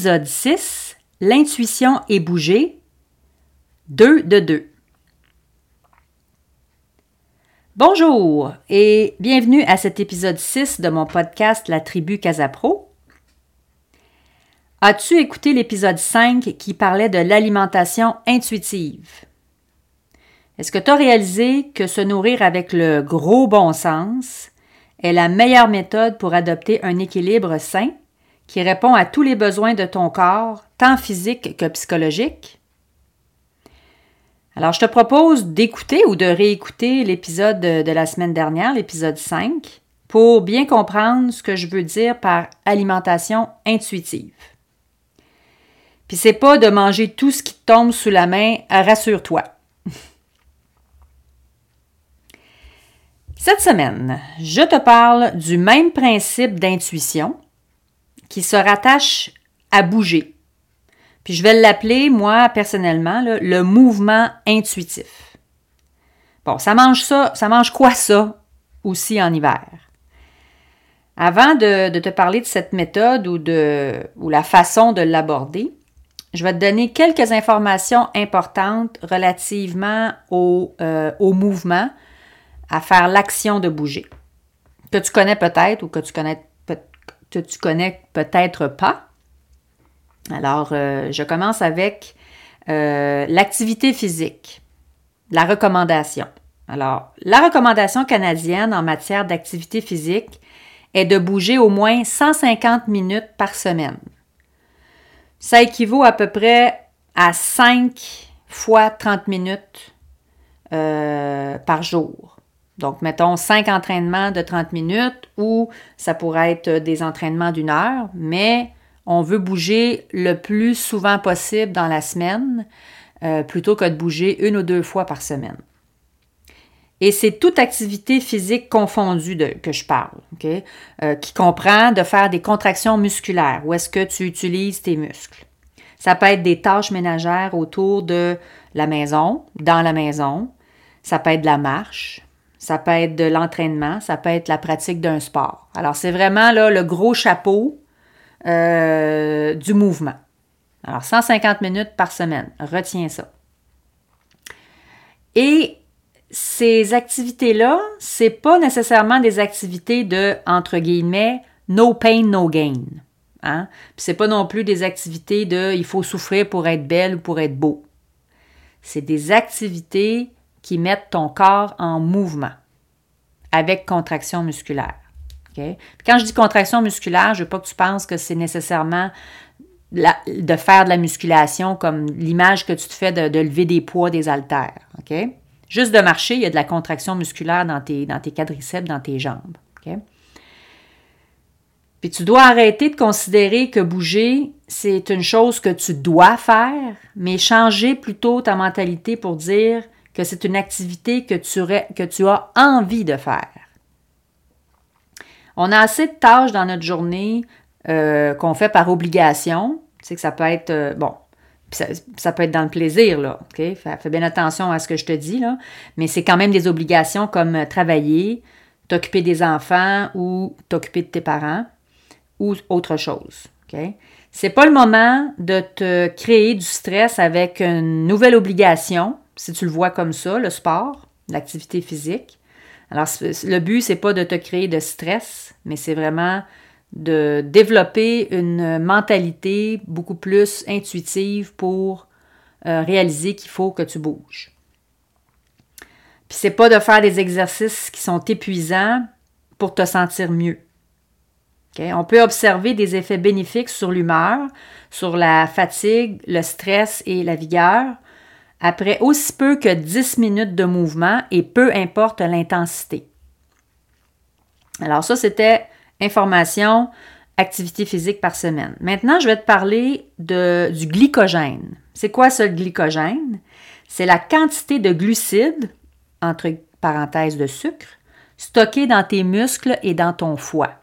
Épisode 6 L'intuition est bougée. 2 de 2. Bonjour et bienvenue à cet épisode 6 de mon podcast La tribu Casapro. As-tu écouté l'épisode 5 qui parlait de l'alimentation intuitive? Est-ce que tu as réalisé que se nourrir avec le gros bon sens est la meilleure méthode pour adopter un équilibre sain? Qui répond à tous les besoins de ton corps, tant physique que psychologique? Alors, je te propose d'écouter ou de réécouter l'épisode de, la semaine dernière, l'épisode 5, pour bien comprendre ce que je veux dire par alimentation intuitive. Puis c'est pas de manger tout ce qui te tombe sous la main, rassure-toi. Cette semaine, je te parle du même principe d'intuition, qui se rattache à bouger. Puis je vais l'appeler, moi, personnellement, le mouvement intuitif. Bon, ça mange ça, ça mange quoi ça aussi en hiver? Avant de, te parler de cette méthode ou de la façon de l'aborder, je vais te donner quelques informations importantes relativement au, euh, au mouvement, à faire l'action de bouger, que tu connais peut-être ou que tu connais que tu connais peut-être pas. Alors, euh, je commence avec euh, l'activité physique, la recommandation. Alors, la recommandation canadienne en matière d'activité physique est de bouger au moins 150 minutes par semaine. Ça équivaut à peu près à 5 fois 30 minutes euh, par jour. Donc, mettons 5 entraînements de 30 minutes ou ça pourrait être des entraînements d'une heure, mais on veut bouger le plus souvent possible dans la semaine euh, plutôt que de bouger une ou deux fois par semaine. Et c'est toute activité physique confondue que je parle, euh, qui comprend de faire des contractions musculaires, où est-ce que tu utilises tes muscles. Ça peut être des tâches ménagères autour de la maison, dans la maison. Ça peut être de la marche, ça peut être de l'entraînement, ça peut être la pratique d'un sport. Alors, c'est vraiment là, le gros chapeau euh, du mouvement. Alors, 150 minutes par semaine. Retiens ça. Et ces activités-là, c'est pas nécessairement des activités de, entre guillemets, no pain, no gain. Hein? Puis c'est pas non plus des activités de il faut souffrir pour être belle ou pour être beau. C'est des activités qui mettent ton corps en mouvement avec contraction musculaire. Quand je dis contraction musculaire, je ne veux pas que tu penses que c'est nécessairement de faire de la musculation comme l'image que tu te fais de, lever des poids, des haltères. Juste de marcher, il y a de la contraction musculaire dans tes, dans tes quadriceps, dans tes jambes. Puis tu dois arrêter de considérer que bouger, c'est une chose que tu dois faire, mais changer plutôt ta mentalité pour dire c'est une activité que tu, que tu as envie de faire. On a assez de tâches dans notre journée euh, qu'on fait par obligation. Tu sais que ça peut être, euh, bon, ça, peut être dans le plaisir, là, OK? Fais, bien attention à ce que je te dis, là. Mais c'est quand même des obligations comme euh, travailler, t'occuper des enfants ou t'occuper de tes parents ou autre chose, OK? C'est pas le moment de te créer du stress avec une nouvelle obligation si tu le vois comme ça, le sport, l'activité physique. Alors, le but, c'est pas de te créer de stress, mais c'est vraiment de développer une mentalité beaucoup plus intuitive pour euh, réaliser qu'il faut que tu bouges. Puis c'est pas de faire des exercices qui sont épuisants pour te sentir mieux. On peut observer des effets bénéfiques sur l'humeur, sur la fatigue, le stress et la vigueur après aussi peu que 10 minutes de mouvement et peu importe l'intensité. Alors ça, c'était information activité physique par semaine. Maintenant, je vais te parler de, du glycogène. C'est quoi ce glycogène? C'est la quantité de glucides, entre parenthèses de sucre, stocké dans tes muscles et dans ton foie.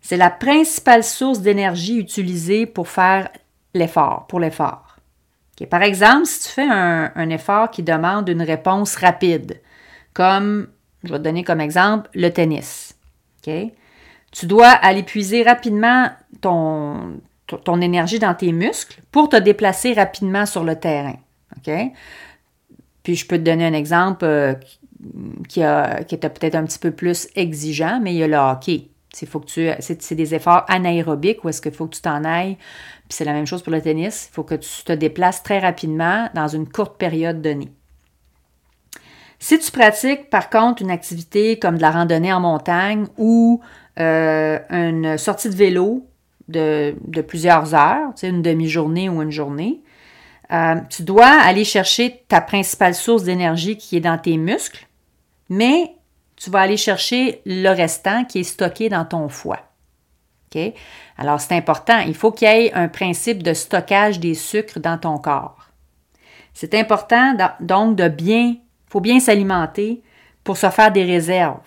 C'est la principale source d'énergie utilisée pour faire l'effort, pour l'effort. Par exemple, si tu fais un, effort qui demande une réponse rapide, comme, je vais te donner comme exemple, le tennis. Tu dois aller puiser rapidement ton, énergie dans tes muscles pour te déplacer rapidement sur le terrain. Puis je peux te donner un exemple euh, qui, a, qui était peut-être un petit peu plus exigeant, mais il y a le hockey. C'est, des efforts anaérobiques où est-ce qu'il faut que tu t'en ailles. Puis c'est la même chose pour le tennis. Il faut que tu te déplaces très rapidement dans une courte période donnée. Si tu pratiques par contre une activité comme de la randonnée en montagne ou euh, une sortie de vélo de, plusieurs heures, une demi-journée ou une journée, euh, tu dois aller chercher ta principale source d'énergie qui est dans tes muscles, mais tu vas aller chercher le restant qui est stocké dans ton foie. Alors, c'est important. Il faut qu'il y ait un principe de stockage des sucres dans ton corps. C'est important donc de bien, faut bien s'alimenter pour se faire des réserves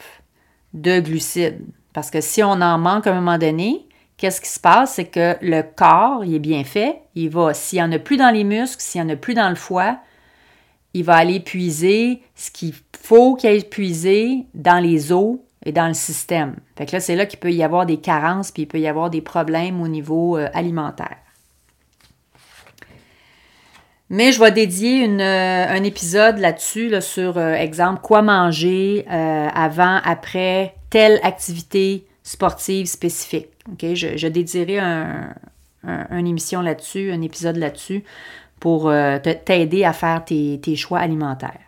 de glucides. Parce que si on en manque à un moment donné, qu'est-ce qui se passe? C'est que le corps, il est bien fait. Il va, s'il n'y en a plus dans les muscles, s'il n'y en a plus dans le foie, il va aller puiser ce qu'il faut qu'il aille dans les os et dans le système. Fait que là, c'est là qu'il peut y avoir des carences, puis il peut y avoir des problèmes au niveau euh, alimentaire. Mais je vais dédier euh, un épisode là-dessus, sur, euh, exemple, quoi manger avant, après telle activité sportive spécifique. Je dédierai un, une émission là-dessus, un épisode là-dessus, pour t'aider à faire tes, choix alimentaires.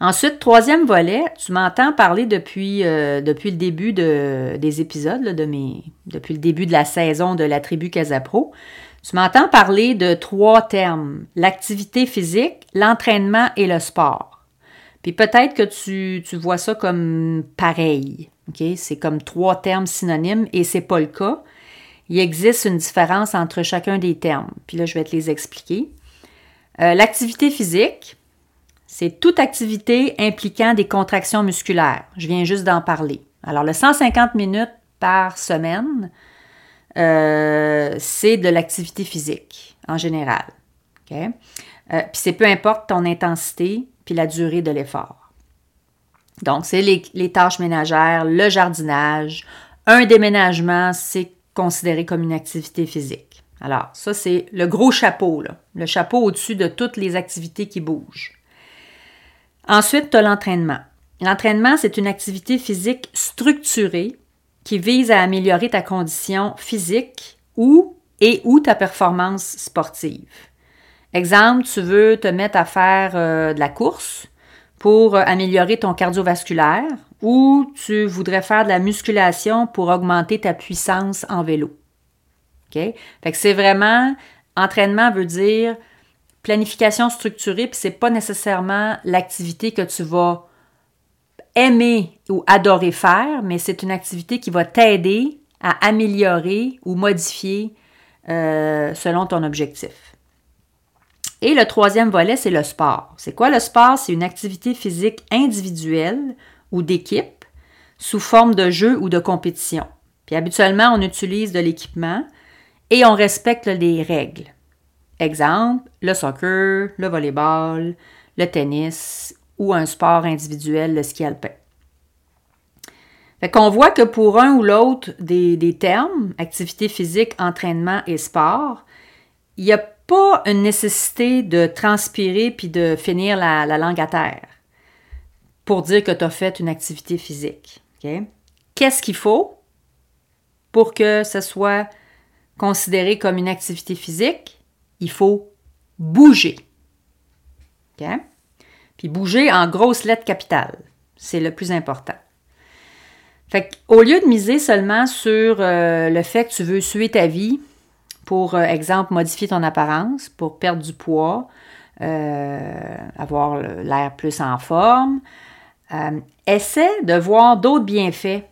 Ensuite, troisième volet, tu m'entends parler depuis, euh, le début des épisodes, de depuis le début de la saison de la tribu Casapro. Tu m'entends parler de trois termes, l'activité physique, l'entraînement et le sport. Puis peut-être que tu, tu, vois ça comme pareil. C'est comme trois termes synonymes et c'est pas le cas. Il existe une différence entre chacun des termes. Puis là, je vais te les expliquer. Euh, l'activité physique, c'est toute activité impliquant des contractions musculaires. Je viens juste d'en parler. Alors, le 150 minutes par semaine, euh, c'est de l'activité physique en général. Euh, puis c'est peu importe ton intensité puis la durée de l'effort. Donc, c'est les, les, tâches ménagères, le jardinage, un déménagement, c'est considéré comme une activité physique. Alors, ça, c'est le gros chapeau, le chapeau au-dessus de toutes les activités qui bougent. Ensuite, tu as l'entraînement. L'entraînement, c'est une activité physique structurée qui vise à améliorer ta condition physique ou et ou ta performance sportive. Exemple, tu veux te mettre à faire euh, de la course pour euh, améliorer ton cardiovasculaire ou tu voudrais faire de la musculation pour augmenter ta puissance en vélo? OK? Fait c'est vraiment, entraînement veut dire planification structurée, puis c'est pas nécessairement l'activité que tu vas aimer ou adorer faire, mais c'est une activité qui va t'aider à améliorer ou modifier euh, selon ton objectif. Et le troisième volet, c'est le sport. C'est quoi le sport? C'est une activité physique individuelle ou d'équipe sous forme de jeu ou de compétition. Puis habituellement, on utilise de l'équipement et on respecte les règles. Exemple, le soccer, le volleyball, le tennis ou un sport individuel, le ski alpin. Fait qu'on voit que pour un ou l'autre des, termes, activité physique, entraînement et sport, il n'y a pas une nécessité de transpirer puis de finir la, langue à terre pour dire que tu as fait une activité physique. Qu'est-ce qu'il faut pour que ce soit considéré comme une activité physique? il faut bouger. Puis bouger en grosses lettres capitales. C'est le plus important. Fait au lieu de miser seulement sur euh, le fait que tu veux suer ta vie, pour euh, exemple modifier ton apparence, pour perdre du poids, euh, avoir l'air plus en forme, essaie de voir d'autres bienfaits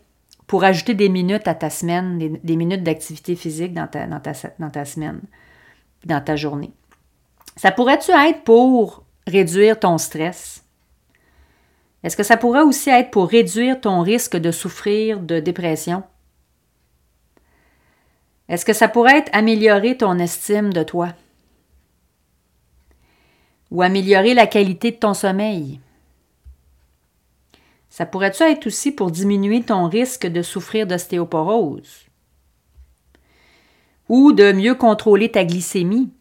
pour ajouter des minutes à ta semaine, des, minutes d'activité physique dans ta, dans, dans ta semaine, dans ta journée. Ça pourrait-tu être pour réduire ton stress? Est-ce que ça pourrait aussi être pour réduire ton risque de souffrir de dépression? Est-ce que ça pourrait être améliorer ton estime de toi? Ou améliorer la qualité de ton sommeil? Ça pourrait-tu être aussi pour diminuer ton risque de souffrir d'ostéoporose? Ou de mieux contrôler ta glycémie,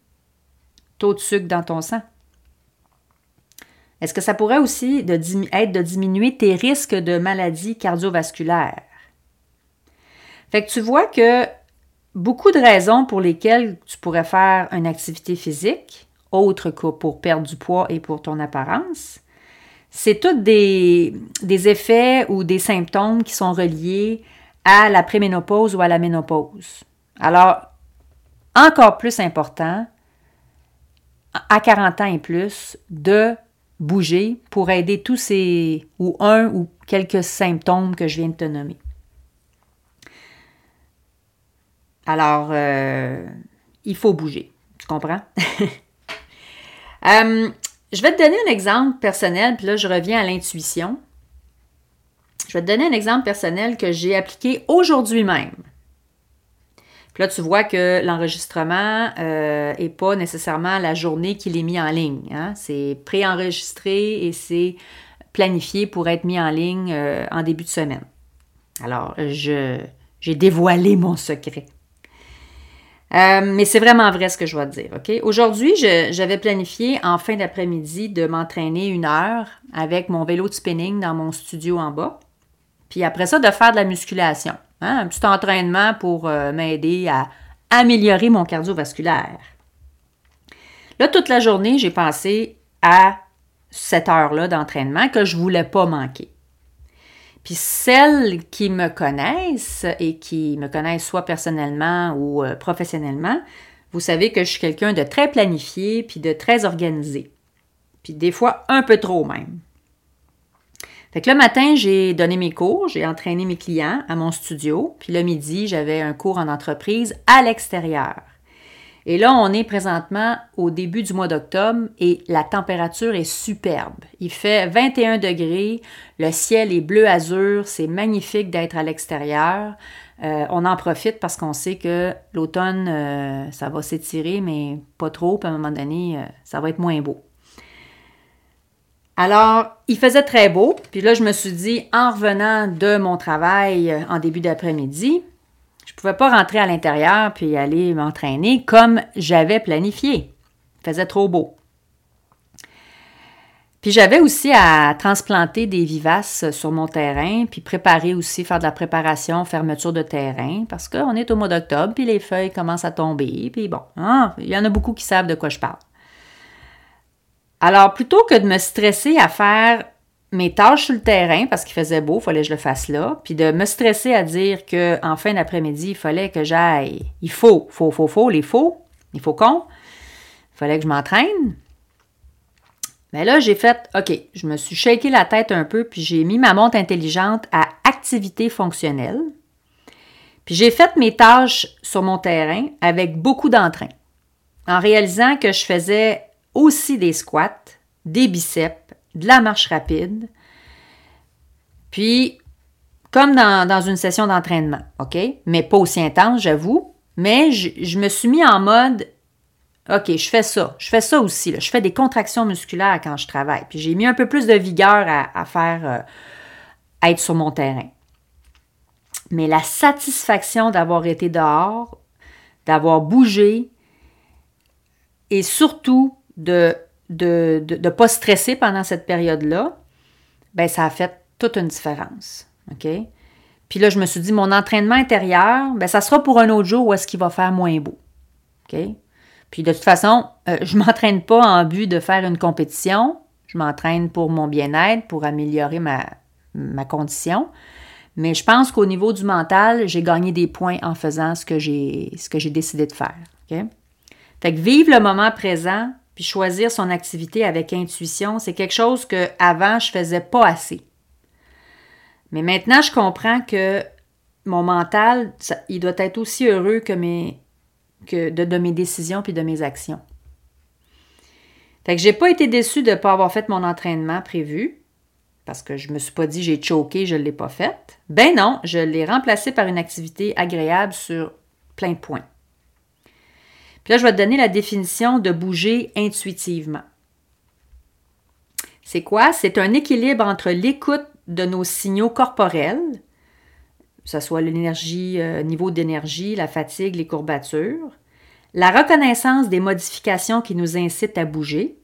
taux de sucre dans ton sang? Est-ce que ça pourrait aussi être de diminuer tes risques de maladies cardiovasculaires? Fait que tu vois que beaucoup de raisons pour lesquelles tu pourrais faire une activité physique, autre que pour perdre du poids et pour ton apparence, c'est tous des, des, effets ou des symptômes qui sont reliés à la préménopause ou à la ménopause. Alors, encore plus important, à 40 ans et plus, de bouger pour aider tous ces, ou un ou quelques symptômes que je viens de te nommer. Alors, euh, il faut bouger. Tu comprends? Euh, je vais te donner un exemple personnel, puis là, je reviens à l'intuition. Je vais te donner un exemple personnel que j'ai appliqué aujourd'hui même. Puis là, tu vois que l'enregistrement n'est euh, pas nécessairement la journée qu'il est mis en ligne. Hein. C'est préenregistré et c'est planifié pour être mis en ligne en début de semaine. Alors, j'ai dévoilé mon secret. Euh, mais c'est vraiment vrai ce que je vais te dire, OK? Aujourd'hui, j'avais planifié en fin d'après-midi de m'entraîner une heure avec mon vélo de spinning dans mon studio en bas. Puis après ça, de faire de la musculation. Hein? Un petit entraînement pour euh, m'aider à améliorer mon cardiovasculaire. Là, toute la journée, j'ai pensé à cette heure-là d'entraînement que je voulais pas manquer. Puis celles qui me connaissent et qui me connaissent soit personnellement ou euh, professionnellement, vous savez que je suis quelqu'un de très planifié puis de très organisé. Puis des fois un peu trop même. Fait que le matin, j'ai donné mes cours, j'ai entraîné mes clients à mon studio, puis le midi, j'avais un cours en entreprise à l'extérieur. Et là, on est présentement au début du mois d'octobre et la température est superbe. Il fait 21 degrés, le ciel est bleu azur, c'est magnifique d'être à l'extérieur. Euh, on en profite parce qu'on sait que l'automne, euh, ça va s'étirer, mais pas trop, puis à un moment donné, euh, ça va être moins beau. Alors, il faisait très beau, puis là, je me suis dit, en revenant de mon travail en début d'après-midi, pouvais pas rentrer à l'intérieur puis aller m'entraîner comme j'avais planifié. Il faisait trop beau. Puis j'avais aussi à transplanter des vivaces sur mon terrain, puis préparer aussi, faire de la préparation, fermeture de terrain, parce qu'on est au mois d'octobre, puis les feuilles commencent à tomber, puis bon, hein, il y en a beaucoup qui savent de quoi je parle. Alors, plutôt que de me stresser à faire mes tâches sur le terrain parce qu'il faisait beau, il fallait que je le fasse là, puis de me stresser à dire qu'en fin d'après-midi, il fallait que j'aille. Il faut, faut, faut, faut, les faux, il faut qu'on. Il fallait que je m'entraîne. Mais là, j'ai fait, OK, je me suis shaké la tête un peu, puis j'ai mis ma montre intelligente à activité fonctionnelle. Puis j'ai fait mes tâches sur mon terrain avec beaucoup d'entrain, en réalisant que je faisais aussi des squats, des biceps, de la marche rapide. Puis, comme dans, une session d'entraînement, OK? Mais pas aussi intense, j'avoue. Mais je, me suis mis en mode, OK, je fais ça. Je fais ça aussi. Je fais des contractions musculaires quand je travaille. Puis j'ai mis un peu plus de vigueur à, faire, euh, être sur mon terrain. Mais la satisfaction d'avoir été dehors, d'avoir bougé et surtout de de ne pas stresser pendant cette période-là, ben ça a fait toute une différence. OK? Puis là, je me suis dit, mon entraînement intérieur, ben ça sera pour un autre jour où est-ce qu'il va faire moins beau. OK? Puis de toute façon, euh, je ne m'entraîne pas en but de faire une compétition. Je m'entraîne pour mon bien-être, pour améliorer ma, ma condition. Mais je pense qu'au niveau du mental, j'ai gagné des points en faisant ce que j'ai, décidé de faire. OK? Fait que vivre le moment présent, puis choisir son activité avec intuition, c'est quelque chose que avant je faisais pas assez. Mais maintenant, je comprends que mon mental, il doit être aussi heureux que, mes, que de, mes décisions puis de mes actions. Fait que j'ai pas été déçue de ne pas avoir fait mon entraînement prévu parce que je me suis pas dit j'ai choqué, je ne l'ai pas fait. Ben non, je l'ai remplacé par une activité agréable sur plein de points. Là, je vais te donner la définition de bouger intuitivement. C'est quoi? C'est un équilibre entre l'écoute de nos signaux corporels, que ce soit l'énergie, euh, niveau d'énergie, la fatigue, les courbatures, la reconnaissance des modifications qui nous incitent à bouger,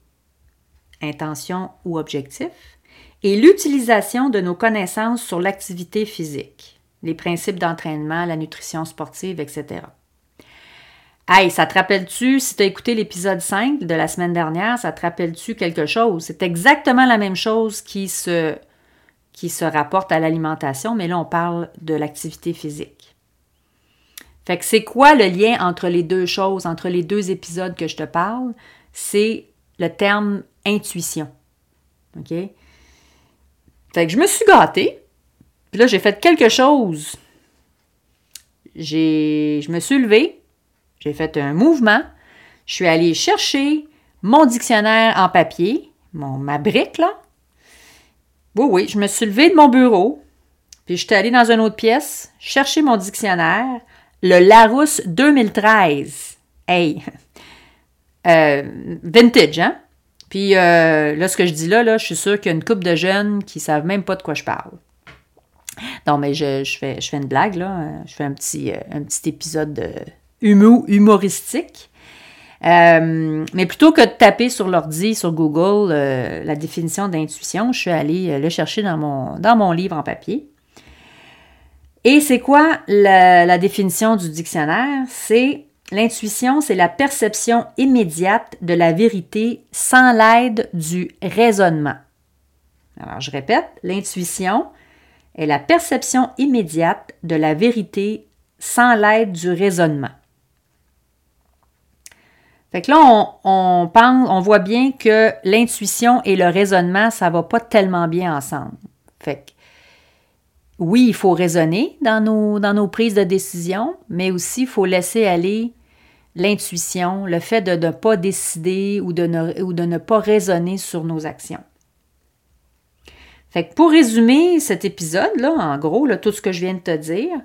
intention ou objectif, et l'utilisation de nos connaissances sur l'activité physique, les principes d'entraînement, la nutrition sportive, etc. Hey, ça te rappelle-tu, si tu as écouté l'épisode 5 de la semaine dernière, ça te rappelle-tu quelque chose? C'est exactement la même chose qui se, rapporte à l'alimentation, mais là, on parle de l'activité physique. Fait que c'est quoi le lien entre les deux choses, entre les deux épisodes que je te parle? C'est le terme intuition. OK? Fait que je me suis gâtée. Puis là, j'ai fait quelque chose. J'ai, je me suis levée. J'ai fait un mouvement. Je suis allée chercher mon dictionnaire en papier, mon, ma brique, là. Oui, oui, je me suis levée de mon bureau. Puis je suis allée dans une autre pièce, chercher mon dictionnaire, le Larousse 2013. Hey! Euh, vintage, hein? Puis euh, là, ce que je dis là, là je suis sûre qu'il y a une couple de jeunes qui ne savent même pas de quoi je parle. Non, mais je, fais, je fais une blague, là. Je fais un petit, euh, un petit épisode humoristique. Euh, mais plutôt que de taper sur l'ordi, sur Google, la définition d'intuition, je suis allée le chercher dans mon, dans mon livre en papier. Et c'est quoi la définition du dictionnaire? C'est L'intuition, c'est la perception immédiate de la vérité sans l'aide du raisonnement. Alors, je répète, l'intuition est la perception immédiate de la vérité sans l'aide du raisonnement. Fait que là, on, pense, on voit bien que l'intuition et le raisonnement, ça va pas tellement bien ensemble. Fait que, oui, il faut raisonner dans nos, prises de décision, mais aussi il faut laisser aller l'intuition, le fait de ne pas décider ou de ne, ou de ne pas raisonner sur nos actions. Fait que pour résumer cet épisode-là, en gros, tout ce que je viens de te dire,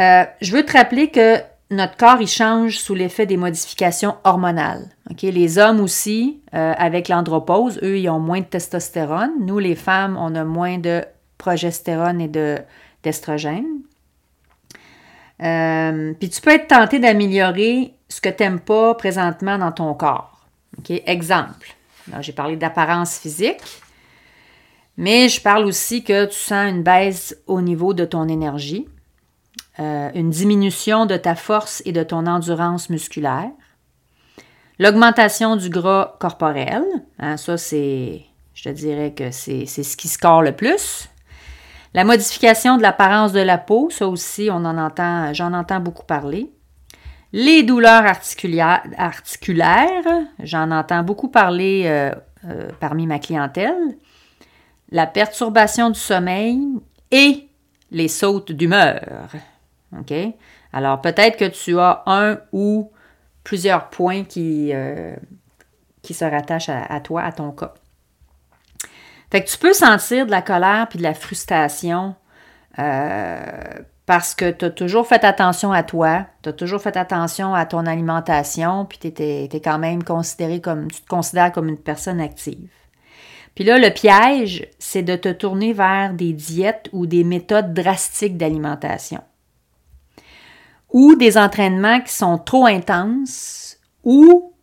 euh, je veux te rappeler que notre corps, il change sous l'effet des modifications hormonales. Les hommes aussi, euh, avec l'andropause, eux, ils ont moins de testostérone. Nous, les femmes, on a moins de progestérone et d'estrogène. Euh, puis tu peux être tenté d'améliorer ce que tu n'aimes pas présentement dans ton corps. Exemple. J'ai parlé d'apparence physique, mais je parle aussi que tu sens une baisse au niveau de ton énergie, euh, une diminution de ta force et de ton endurance musculaire, l'augmentation du gras corporel. Hein, ça, c'est, je te dirais que c'est ce qui score le plus. La modification de l'apparence de la peau, ça aussi, on en entend, j'en entends beaucoup parler. Les douleurs articulaires, j'en entends beaucoup parler euh, euh, parmi ma clientèle. La perturbation du sommeil et les sautes d'humeur. Alors, peut-être que tu as un ou plusieurs points qui, euh, se rattachent à toi, à ton cas. Fait que tu peux sentir de la colère puis de la frustration euh, parce que tu as toujours fait attention à toi, tu as toujours fait attention à ton alimentation, puis tu quand même considéré comme, tu te considères comme une personne active. Puis là, le piège, c'est de te tourner vers des diètes ou des méthodes drastiques d'alimentation. Ou des entraînements qui sont trop intenses ou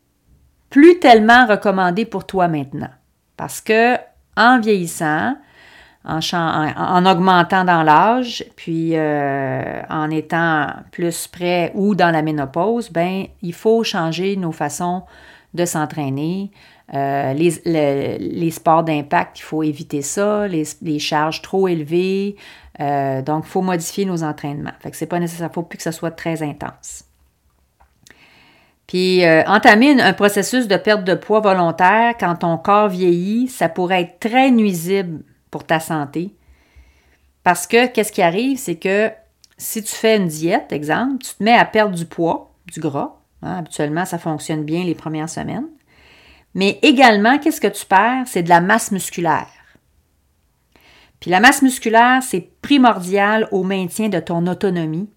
plus tellement recommandés pour toi maintenant. Parce que en vieillissant, en, augmentant dans l'âge, puis euh, en étant plus près ou dans la ménopause, ben il faut changer nos façons de s'entraîner. Euh, les, sports d'impact, il faut éviter ça, les, charges trop élevées. Euh, donc, il faut modifier nos entraînements. Fait que c'est pas nécessaire, il faut plus que ce soit très intense. Puis euh, un processus de perte de poids volontaire quand ton corps vieillit, ça pourrait être très nuisible pour ta santé. Parce que qu'est-ce qui arrive, c'est que si tu fais une diète, exemple, tu te mets à perdre du poids, du gras. Hein, habituellement, ça fonctionne bien les premières semaines. Mais également, qu'est-ce que tu perds? C'est de la masse musculaire. Puis la masse musculaire, c'est primordial au maintien de ton autonomie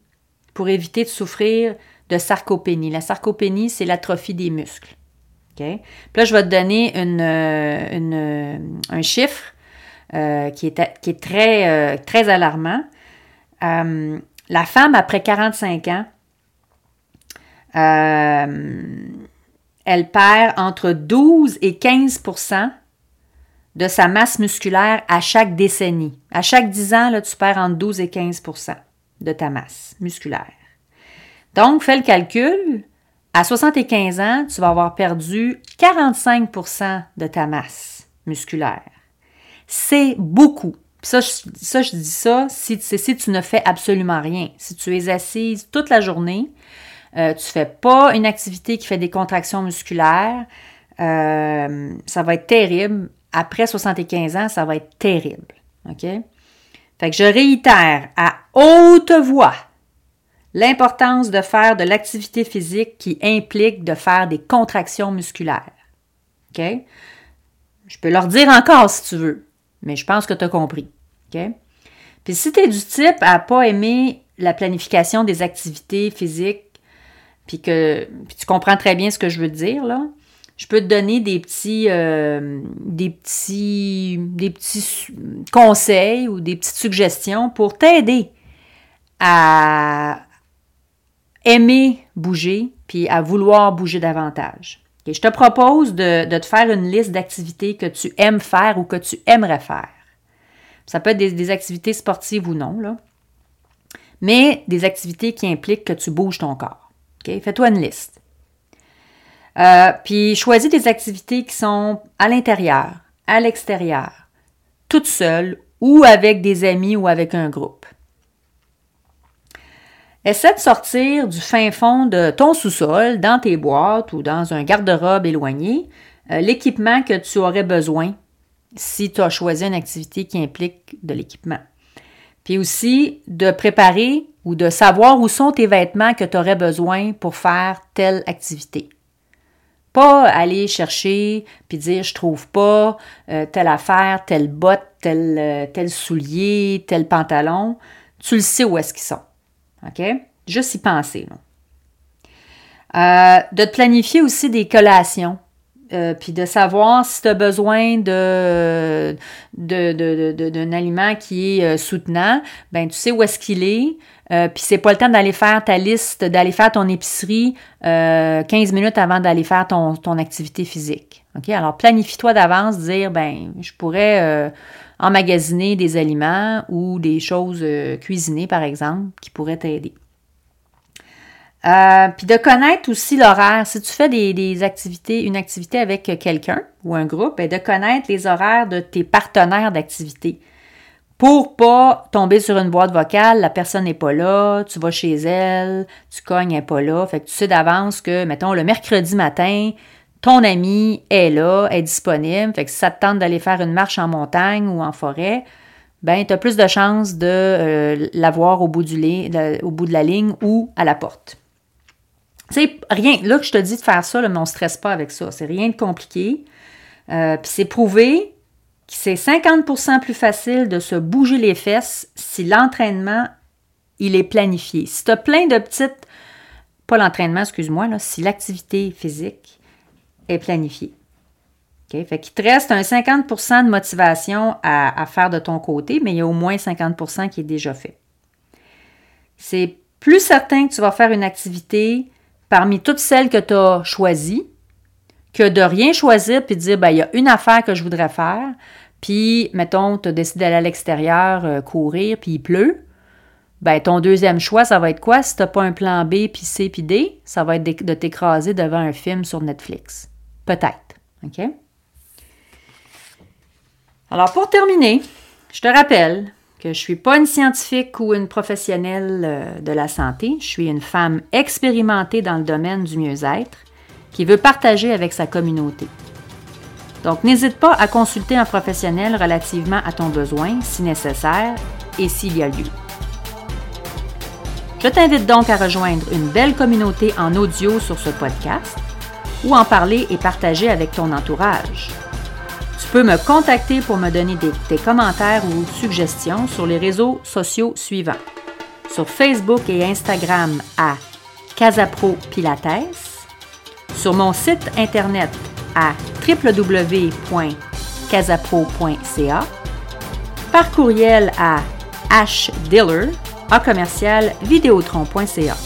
pour éviter de souffrir de sarcopénie. La sarcopénie, c'est l'atrophie des muscles. Puis là, je vais te donner une, euh, un chiffre euh, qui, est, qui est très, euh, très alarmant. la femme, après 45 ans, elle perd entre 12 et 15 de sa masse musculaire à chaque décennie. À chaque 10 ans, là, tu perds entre 12 et 15% de ta masse musculaire. Donc, fais le calcul. À 75 ans, tu vas avoir perdu 45% de ta masse musculaire. C'est beaucoup. Ça je, ça, je dis ça si, tu ne fais absolument rien. Si tu es assise toute la journée, euh, tu ne fais pas une activité qui fait des contractions musculaires, euh, ça va être terrible. Après 75 ans, ça va être terrible. OK? Fait que je réitère à haute voix l'importance de faire de l'activité physique qui implique de faire des contractions musculaires. OK? Je peux leur dire encore si tu veux, mais je pense que tu as compris. OK? Puis si tu es du type à pas aimer la planification des activités physiques, puis que tu comprends très bien ce que je veux dire, là, je peux te donner des petits, euh, des petits, des petits conseils ou des petites suggestions pour t'aider à aimer bouger puis à vouloir bouger davantage. je te propose de, te faire une liste d'activités que tu aimes faire ou que tu aimerais faire. Ça peut être des, activités sportives ou non, là. mais des activités qui impliquent que tu bouges ton corps. Fais-toi une liste. Euh, puis choisis des activités qui sont à l'intérieur, à l'extérieur, toute seule ou avec des amis ou avec un groupe. Essaie de sortir du fin fond de ton sous-sol, dans tes boîtes ou dans un garde-robe éloigné, euh, l'équipement que tu aurais besoin si tu as choisi une activité qui implique de l'équipement. Puis aussi de préparer ou de savoir où sont tes vêtements que tu aurais besoin pour faire telle activité. Pas aller chercher puis dire je trouve pas euh, telle affaire, telle botte, tel, euh, tel soulier, tel pantalon. Tu le sais où est-ce qu'ils sont. OK? Juste y penser. Euh, de te planifier aussi des collations. Puis de savoir si tu as besoin de, d'un aliment qui est soutenant, ben tu sais où est-ce qu'il est, euh, puis c'est pas le temps d'aller faire ta liste, d'aller faire ton épicerie 15 euh, minutes avant d'aller faire ton, activité physique. OK? Alors planifie-toi d'avance, dire ben je pourrais euh, emmagasiner des aliments ou des choses cuisinées, par exemple, qui pourraient t'aider. Puis de connaître aussi l'horaire. Si tu fais des, activités, une activité avec quelqu'un ou un groupe, ben de connaître les horaires de tes partenaires d'activité pour pas tomber sur une boîte vocale, la personne n'est pas là, tu vas chez elle, tu cognes, elle n'est pas là. Fait que tu sais d'avance que, mettons, le mercredi matin, ton ami est là, est disponible. Fait que si ça te tente d'aller faire une marche en montagne ou en forêt, ben tu as plus de chances de euh, l'avoir au, bout du au bout de la ligne ou à la porte. Tu rien, là que je te dis de faire ça, mais on ne stresse pas avec ça. C'est rien de compliqué. Euh, puis c'est prouvé c'est 50% plus facile de se bouger les fesses si l'entraînement, il est planifié. Si tu as plein de petites, pas l'entraînement, excuse-moi, là, si l'activité physique est planifiée. OK? Fait qu'il te reste un 50% de motivation à, à, faire de ton côté, mais il y a au moins 50% qui est déjà fait. C'est plus certain que tu vas faire une activité parmi toutes celles que tu as choisies que de rien choisir puis de dire, ben, il y a une affaire que je voudrais faire, puis, mettons, tu as décidé d'aller à l'extérieur euh, courir, puis il pleut. Ben, ton deuxième choix, ça va être quoi? Si tu pas un plan B, puis C, puis D, ça va être de, t'écraser devant un film sur Netflix. Peut-être. OK? Alors, pour terminer, je te rappelle que je suis pas une scientifique ou une professionnelle euh, de la santé. Je suis une femme expérimentée dans le domaine du mieux-être qui veut partager avec sa communauté. Donc, n'hésite pas à consulter un professionnel relativement à ton besoin si nécessaire et s'il y a lieu. Je t'invite donc à rejoindre une belle communauté en audio sur ce podcast ou en parler et partager avec ton entourage. Peux me contacter pour me donner des, commentaires ou suggestions sur les réseaux sociaux suivants. Sur Facebook et Instagram à Casapro Pilates, sur mon site internet à www.casapro.ca, par courriel à hdiller à commercial vidéotron.ca.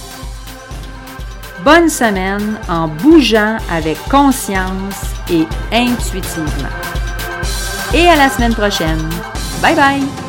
Bonne semaine en bougeant avec conscience et intuitivement. Et à la semaine prochaine. Bye bye!